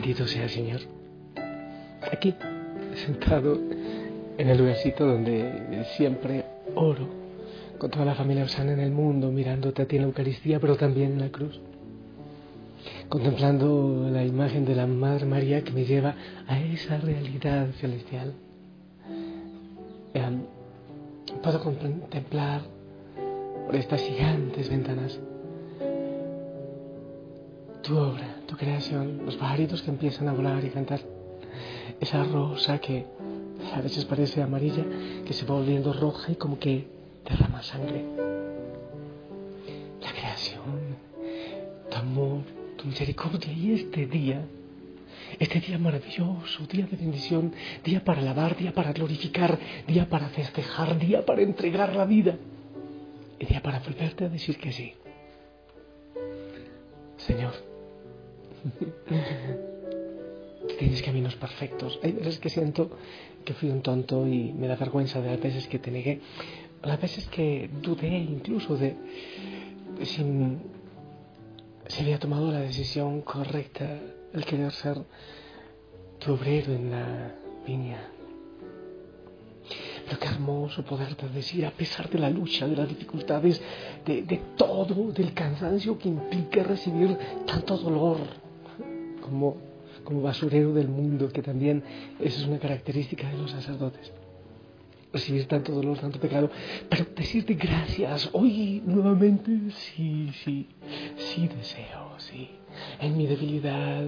Bendito sea el Señor. Aquí, sentado en el lugarcito donde siempre oro, con toda la familia Osana en el mundo, mirándote a ti en la Eucaristía, pero también en la cruz. Contemplando la imagen de la Madre María que me lleva a esa realidad celestial. Eh, puedo contemplar por estas gigantes ventanas tu obra, tu creación, los pajaritos que empiezan a volar y cantar, esa rosa que a veces parece amarilla, que se va volviendo roja y como que derrama sangre. La creación, tu amor, tu misericordia y este día, este día maravilloso, día de bendición, día para alabar, día para glorificar, día para festejar, día para entregar la vida y día para volverte a decir que sí. Señor, tienes caminos perfectos. Hay veces que siento que fui un tonto y me da vergüenza de las veces que te negué, las veces que dudé incluso de, si, había tomado la decisión correcta el querer ser tu obrero en la viña. Pero qué hermoso poderte decir, a pesar de la lucha, de las dificultades, de, de todo, del cansancio que implica recibir tanto dolor, como, como basurero del mundo, que también esa es una característica de los sacerdotes. Recibir tanto dolor, tanto pecado, pero decirte gracias. Hoy nuevamente, sí, sí, sí deseo, sí. En mi debilidad,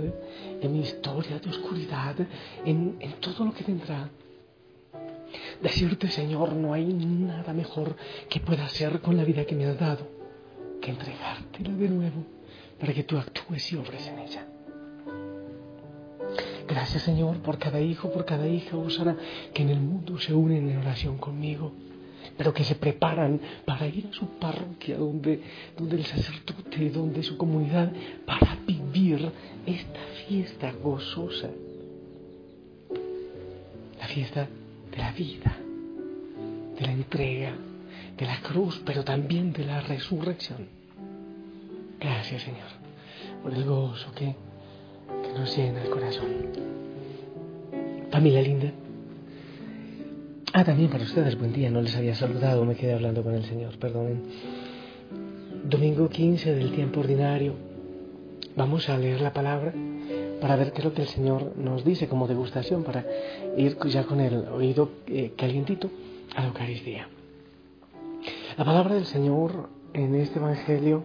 en mi historia de oscuridad, en, en todo lo que vendrá. Decirte, Señor, no hay nada mejor que pueda hacer con la vida que me has dado que entregártela de nuevo para que tú actúes y obres en ella. Gracias Señor por cada hijo, por cada hija, Osana, que en el mundo se unen en oración conmigo, pero que se preparan para ir a su parroquia, donde, donde el sacerdote, donde su comunidad, para vivir esta fiesta gozosa. La fiesta de la vida, de la entrega, de la cruz, pero también de la resurrección. Gracias Señor por el gozo que nos llena el corazón. Familia linda. Ah, también para ustedes, buen día, no les había saludado, me quedé hablando con el Señor, perdonen. Domingo 15 del tiempo ordinario. Vamos a leer la palabra para ver qué es lo que el Señor nos dice como degustación, para ir ya con el oído eh, calientito a la Eucaristía. La palabra del Señor en este Evangelio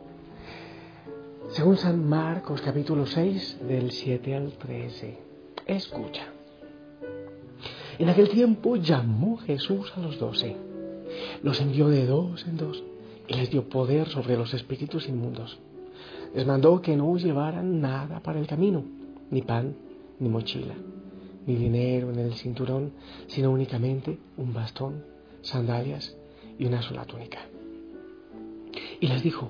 según San Marcos capítulo 6 del 7 al 13. Escucha. En aquel tiempo llamó Jesús a los doce, los envió de dos en dos y les dio poder sobre los espíritus inmundos. Les mandó que no llevaran nada para el camino, ni pan, ni mochila, ni dinero en el cinturón, sino únicamente un bastón, sandalias y una sola túnica. Y les dijo,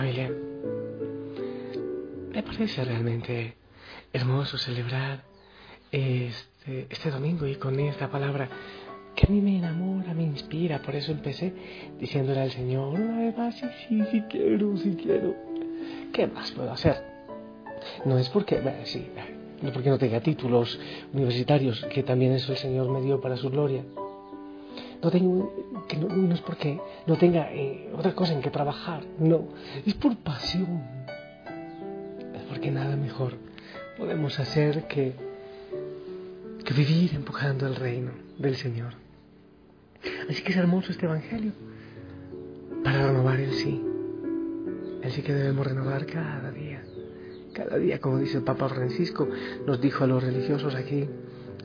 Familia, me parece realmente hermoso celebrar este, este domingo y con esta palabra que a mí me enamora, me inspira. Por eso empecé diciéndole al Señor, una vez más, sí, sí, sí quiero, sí quiero. ¿Qué más puedo hacer? No es porque, bueno, sí, no porque no tenga títulos universitarios, que también eso el Señor me dio para su gloria. No, tengo, que no, es porque no tenga eh, otra cosa en que trabajar, no, es por pasión. Es porque nada mejor podemos hacer que, que vivir empujando el reino del Señor. Así que es hermoso este Evangelio para renovar el sí. El sí que debemos renovar cada día. Cada día, como dice el Papa Francisco, nos dijo a los religiosos aquí,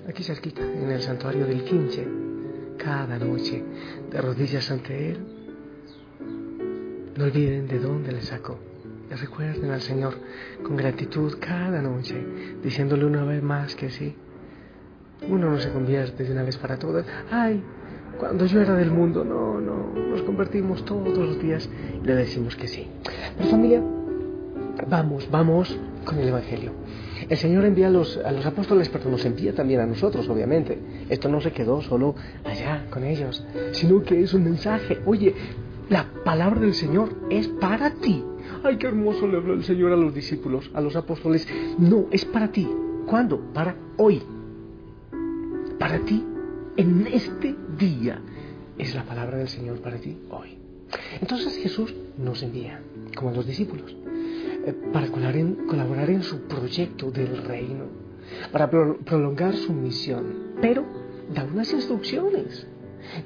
aquí cerquita, en el santuario del Quinche, cada noche, de rodillas ante Él, no olviden de dónde le sacó. Y recuerden al Señor con gratitud cada noche, diciéndole una vez más que sí. Uno no se convierte de una vez para todas. Ay, cuando yo era del mundo, no, no, nos convertimos todos los días y le decimos que sí. Pero familia, vamos, vamos con el Evangelio. El Señor envía a los, apóstoles, pero nos envía también a nosotros, obviamente. Esto no se quedó solo allá con ellos, sino que es un mensaje. Oye, la palabra del Señor es para ti. Ay, qué hermoso le habló el Señor a los discípulos, a los apóstoles. No, es para ti. ¿Cuándo? Para hoy. Para ti, en este día. Es la palabra del Señor para ti hoy. Entonces Jesús nos envía, como a los discípulos. Eh, para colaborar en su proyecto del reino, para prolongar su misión, pero da unas instrucciones.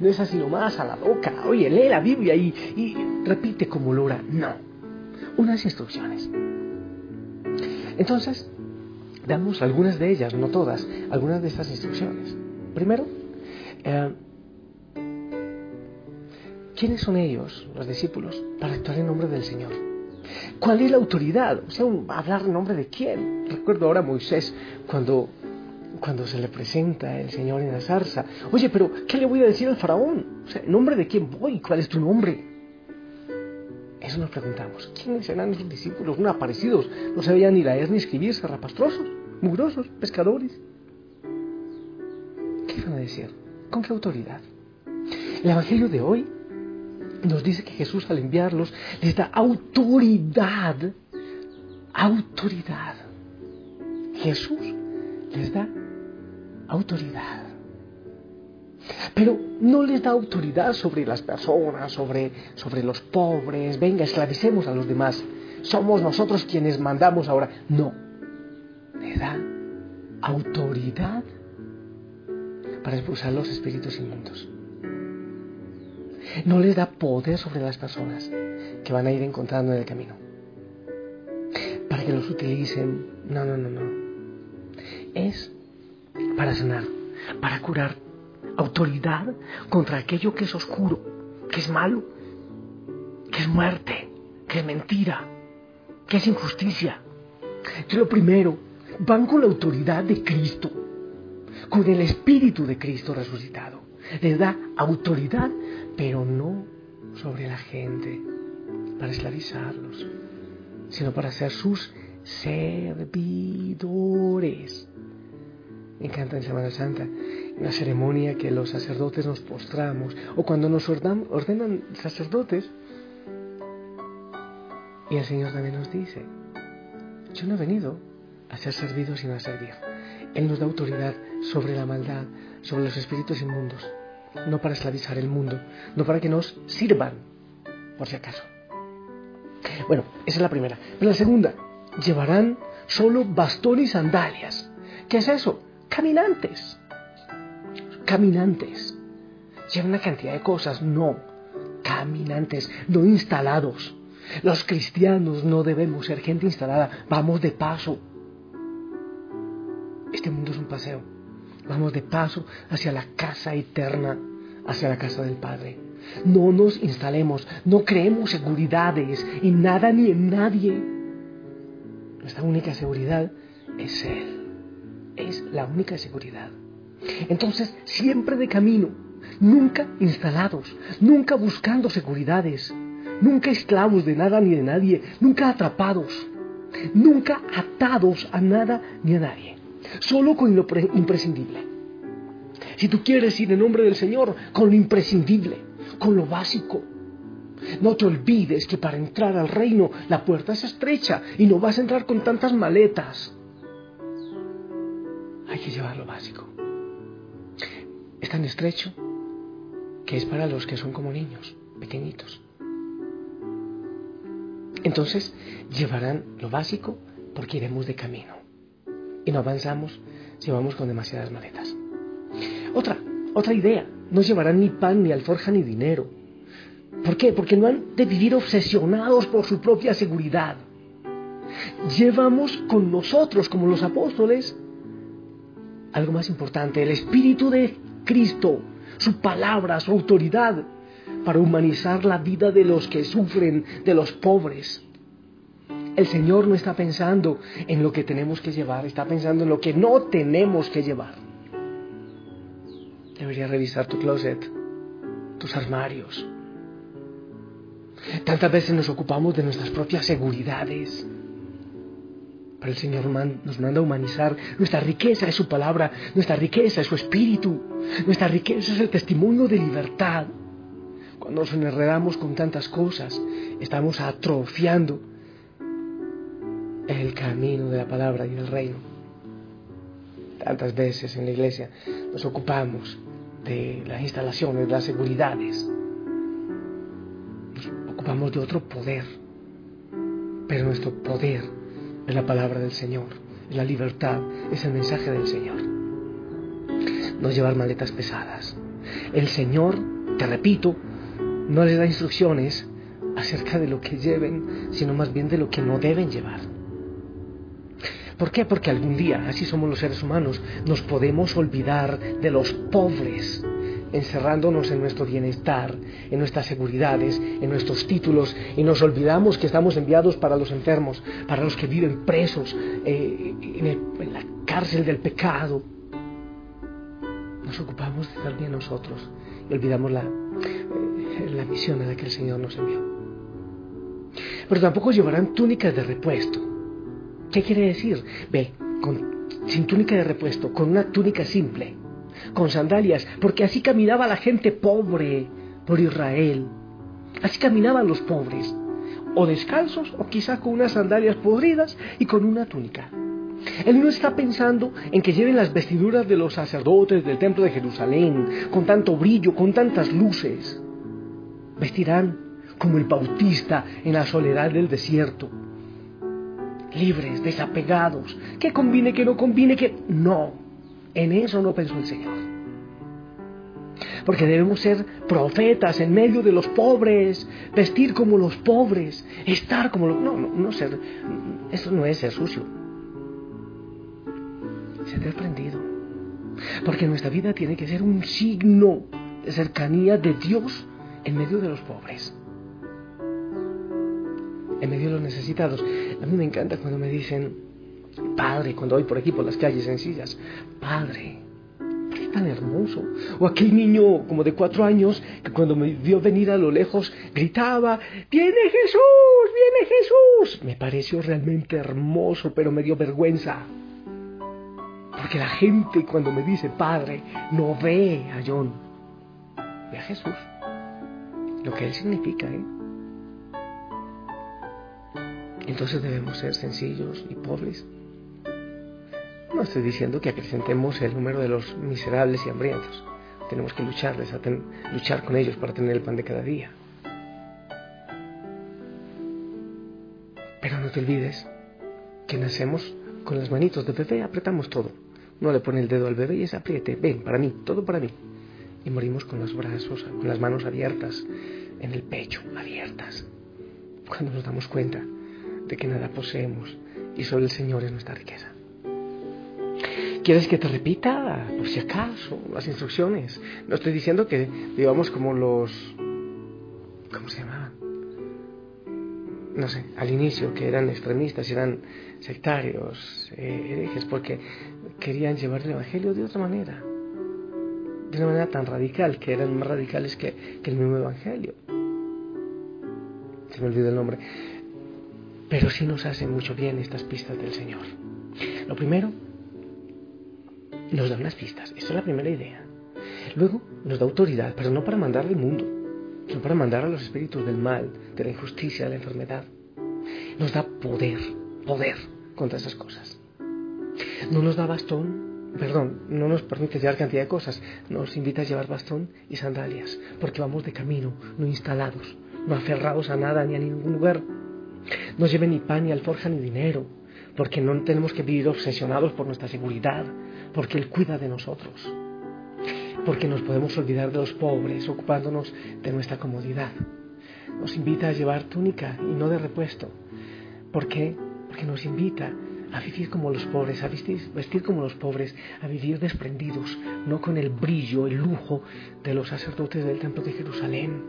No es así nomás a la boca, oye, lee la Biblia y, repite como Lora. No, unas instrucciones. Entonces, damos algunas de ellas, no todas, algunas de estas instrucciones. Primero, eh, ¿quiénes son ellos, los discípulos, para actuar en nombre del Señor? ¿Cuál es la autoridad? O sea, hablar en nombre de quién. Recuerdo ahora a Moisés cuando, cuando se le presenta el Señor en la zarza. Oye, pero ¿qué le voy a decir al faraón? O sea, ¿en nombre de quién voy? ¿Cuál es tu nombre? Eso nos preguntamos. ¿Quiénes serán esos discípulos no aparecidos? No sabían ni leer ni escribir, rapastrosos, mugrosos, pescadores. ¿Qué van a decir? ¿Con qué autoridad? El Evangelio de hoy nos dice que Jesús al enviarlos les da autoridad. Autoridad. Jesús les da autoridad. Pero no les da autoridad sobre las personas, sobre, sobre los pobres. Venga, esclavicemos a los demás. Somos nosotros quienes mandamos ahora. No. Le da autoridad para expulsar los espíritus inmundos no les da poder sobre las personas que van a ir encontrando en el camino. Para que los utilicen. No, no, no, no. Es para sanar, para curar. Autoridad contra aquello que es oscuro, que es malo, que es muerte, que es mentira, que es injusticia. Que lo primero, van con la autoridad de Cristo, con el Espíritu de Cristo resucitado. Les da autoridad pero no sobre la gente para esclavizarlos, sino para ser sus servidores. Me encanta en Semana Santa, la ceremonia que los sacerdotes nos postramos, o cuando nos ordenan sacerdotes, y el Señor también nos dice, yo no he venido a ser servido sino a servir. Él nos da autoridad sobre la maldad, sobre los espíritus inmundos no para esclavizar el mundo, no para que nos sirvan, por si acaso. Bueno, esa es la primera. Pero la segunda, llevarán solo bastón y sandalias. ¿Qué es eso? Caminantes. Caminantes. Llevan una cantidad de cosas, no. Caminantes, no instalados. Los cristianos no debemos ser gente instalada, vamos de paso. Este mundo es un paseo. Vamos de paso hacia la casa eterna, hacia la casa del Padre. No nos instalemos, no creemos seguridades en nada ni en nadie. Nuestra única seguridad es Él. Es la única seguridad. Entonces, siempre de camino, nunca instalados, nunca buscando seguridades, nunca esclavos de nada ni de nadie, nunca atrapados, nunca atados a nada ni a nadie solo con lo imprescindible. Si tú quieres ir en nombre del Señor, con lo imprescindible, con lo básico. No te olvides que para entrar al reino la puerta es estrecha y no vas a entrar con tantas maletas. Hay que llevar lo básico. Es tan estrecho que es para los que son como niños, pequeñitos. Entonces llevarán lo básico porque iremos de camino. Y no avanzamos si vamos con demasiadas maletas. Otra, otra idea, no llevarán ni pan, ni alforja, ni dinero. ¿Por qué? Porque no han de vivir obsesionados por su propia seguridad. Llevamos con nosotros, como los apóstoles, algo más importante, el Espíritu de Cristo, su palabra, su autoridad, para humanizar la vida de los que sufren, de los pobres. El Señor no está pensando en lo que tenemos que llevar, está pensando en lo que no tenemos que llevar. Deberías revisar tu closet, tus armarios. Tantas veces nos ocupamos de nuestras propias seguridades. Pero el Señor nos manda a humanizar. Nuestra riqueza es su palabra, nuestra riqueza es su espíritu, nuestra riqueza es el testimonio de libertad. Cuando nos enredamos con tantas cosas, estamos atrofiando el camino de la palabra y del reino. Tantas veces en la iglesia nos ocupamos de las instalaciones, de las seguridades. Nos ocupamos de otro poder. Pero nuestro poder es la palabra del Señor, es la libertad, es el mensaje del Señor. No llevar maletas pesadas. El Señor, te repito, no les da instrucciones acerca de lo que lleven, sino más bien de lo que no deben llevar. ¿Por qué? Porque algún día, así somos los seres humanos, nos podemos olvidar de los pobres, encerrándonos en nuestro bienestar, en nuestras seguridades, en nuestros títulos, y nos olvidamos que estamos enviados para los enfermos, para los que viven presos eh, en, la cárcel del pecado. Nos ocupamos de estar bien nosotros y olvidamos la, eh, la misión a la que el Señor nos envió. Pero tampoco llevarán túnicas de repuesto ¿Qué quiere decir? Ve, sin túnica de repuesto, con una túnica simple, con sandalias, porque así caminaba la gente pobre por Israel. Así caminaban los pobres, o descalzos, o quizá con unas sandalias podridas y con una túnica. Él no está pensando en que lleven las vestiduras de los sacerdotes del templo de Jerusalén, con tanto brillo, con tantas luces. Vestirán como el bautista en la soledad del desierto, libres, desapegados, que combine, que no combine, que no. En eso no pensó el Señor. Porque debemos ser profetas en medio de los pobres, vestir como los pobres, estar como los... No, no, no ser... Eso no es ser sucio. Ser desprendido. Porque nuestra vida tiene que ser un signo de cercanía de Dios en medio de los pobres en medio de los necesitados. A mí me encanta cuando me dicen, Padre, cuando voy por aquí, por las calles sencillas, Padre, qué tan hermoso. O aquel niño como de cuatro años que cuando me vio venir a lo lejos gritaba, viene Jesús, viene Jesús. Me pareció realmente hermoso, pero me dio vergüenza. Porque la gente cuando me dice Padre no ve a John, ve a Jesús. Lo que él significa, ¿eh? Entonces debemos ser sencillos y pobres. No estoy diciendo que acrecentemos el número de los miserables y hambrientos. Tenemos que lucharles, luchar con ellos para tener el pan de cada día. Pero no te olvides que nacemos con las manitos de bebé, apretamos todo. No le pone el dedo al bebé y es apriete, ven, para mí, todo para mí. Y morimos con los brazos, con las manos abiertas, en el pecho, abiertas. Cuando nos damos cuenta de que nada poseemos y solo el Señor es nuestra riqueza. ¿Quieres que te repita, por si acaso, las instrucciones? No estoy diciendo que vivamos como los... ¿Cómo se llamaban? No sé, al inicio, que eran extremistas, eran sectarios, eh, herejes, porque querían llevar el Evangelio de otra manera. De una manera tan radical, que eran más radicales que, que el mismo Evangelio. Se me olvidó el nombre pero sí nos hacen mucho bien estas pistas del Señor. Lo primero, nos da unas pistas. Esa es la primera idea. Luego nos da autoridad, pero no para mandar al mundo, sino para mandar a los espíritus del mal, de la injusticia, de la enfermedad. Nos da poder, poder contra esas cosas. No nos da bastón, perdón, no nos permite llevar cantidad de cosas, nos invita a llevar bastón y sandalias, porque vamos de camino, no instalados, no aferrados a nada ni a ningún lugar. No lleve ni pan, ni alforja, ni dinero, porque no tenemos que vivir obsesionados por nuestra seguridad, porque Él cuida de nosotros, porque nos podemos olvidar de los pobres ocupándonos de nuestra comodidad. Nos invita a llevar túnica y no de repuesto. ¿Por qué? Porque nos invita a vivir como los pobres, a vestir, vestir, como los pobres, a vivir desprendidos, no con el brillo, el lujo de los sacerdotes del Templo de Jerusalén.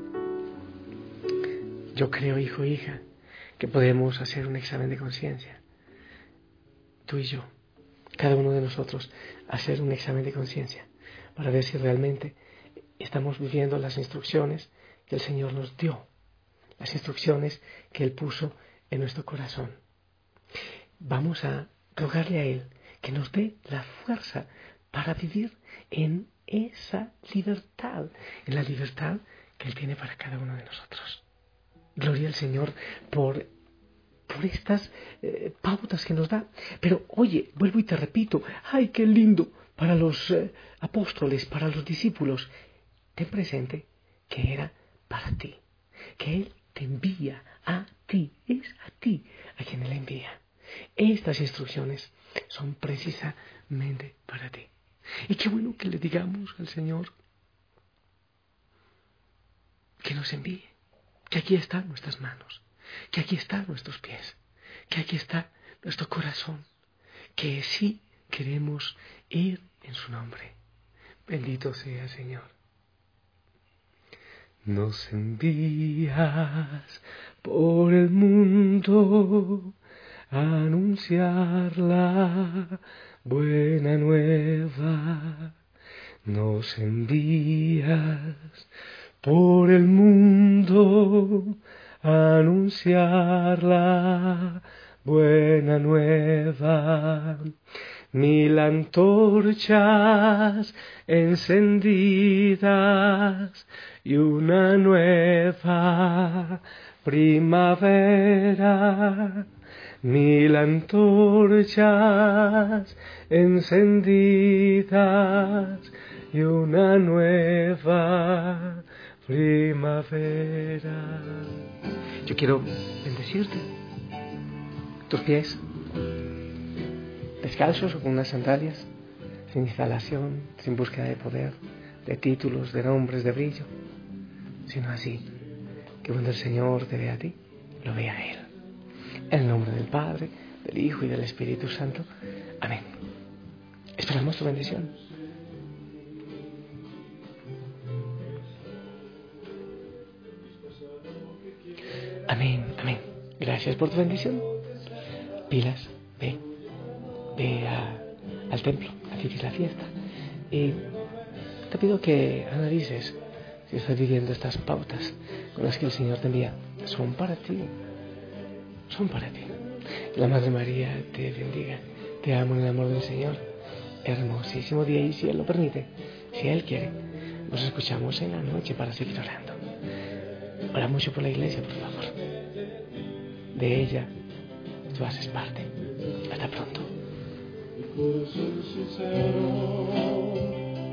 Yo creo, hijo hija, que podemos hacer un examen de conciencia. Tú y yo, cada uno de nosotros, hacer un examen de conciencia para ver si realmente estamos viviendo las instrucciones que el Señor nos dio, las instrucciones que Él puso en nuestro corazón. Vamos a rogarle a Él que nos dé la fuerza para vivir en esa libertad, en la libertad que Él tiene para cada uno de nosotros. Gloria al Señor por, por estas eh, pautas que nos da. Pero oye, vuelvo y te repito, ay, qué lindo para los eh, apóstoles, para los discípulos. Ten presente que era para ti, que Él te envía a ti, es a ti a quien Él envía. Estas instrucciones son precisamente para ti. Y qué bueno que le digamos al Señor que nos envíe, que aquí están nuestras manos, que aquí están nuestros pies, que aquí está nuestro corazón, que sí queremos ir en su nombre. Bendito sea Señor. Nos envías por el mundo anunciar la buena nueva. Nos envías por el mundo anunciar la buena nueva. Mil antorchas encendidas y una nueva primavera mil antorchas encendidas y una nueva primavera. Yo quiero bendecirte. Tus pies, descalzos o con unas sandalias, sin instalación, sin búsqueda de poder, de títulos, de nombres, de brillo, sino así, que cuando el Señor te vea a ti, lo vea a Él. En el nombre del Padre, del Hijo y del Espíritu Santo. Amén. Esperamos tu bendición. Gracias por tu bendición. Pilas, ve, ve al templo, aquí la fiesta. Y te pido que analices si estás viviendo estas pautas con las que el Señor te envía. Son para ti son para ti. La Madre María te bendiga. Te amo en el amor del Señor. Hermosísimo día y si Él lo permite, si Él quiere, nos escuchamos en la noche para seguir orando. Ora mucho por la iglesia, por favor. De ella tú haces parte. Hasta pronto.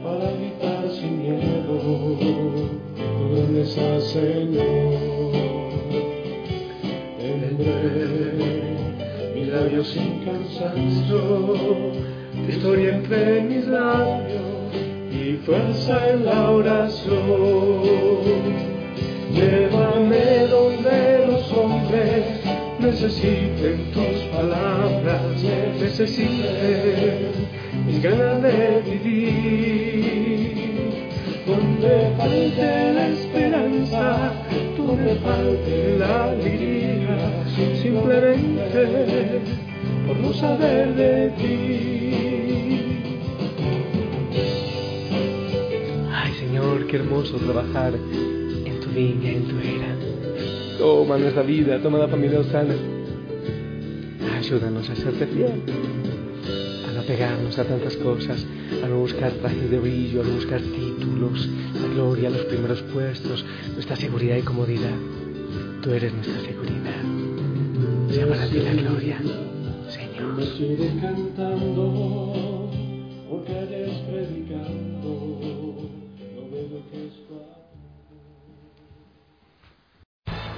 para gritar sin miedo, Señor mis labios sin cansancio, tu historia entre mis labios y fuerza en la oración. Llévame necesiten tus palabras, necesiten mis ganas de vivir. Donde falte la esperanza, donde falte la alegría simplemente por no saber de ti. Ay Señor, qué hermoso trabajar en tu viña, en tu era. Toma nuestra vida, toma la familia Osana. Ayúdanos a serte fiel a la apegarnos a tantas cosas, a no buscar trajes de brillo, a no buscar títulos, la gloria, los primeros puestos, nuestra seguridad y comodidad. Tú eres nuestra seguridad. Sea para ti la gloria, Señor.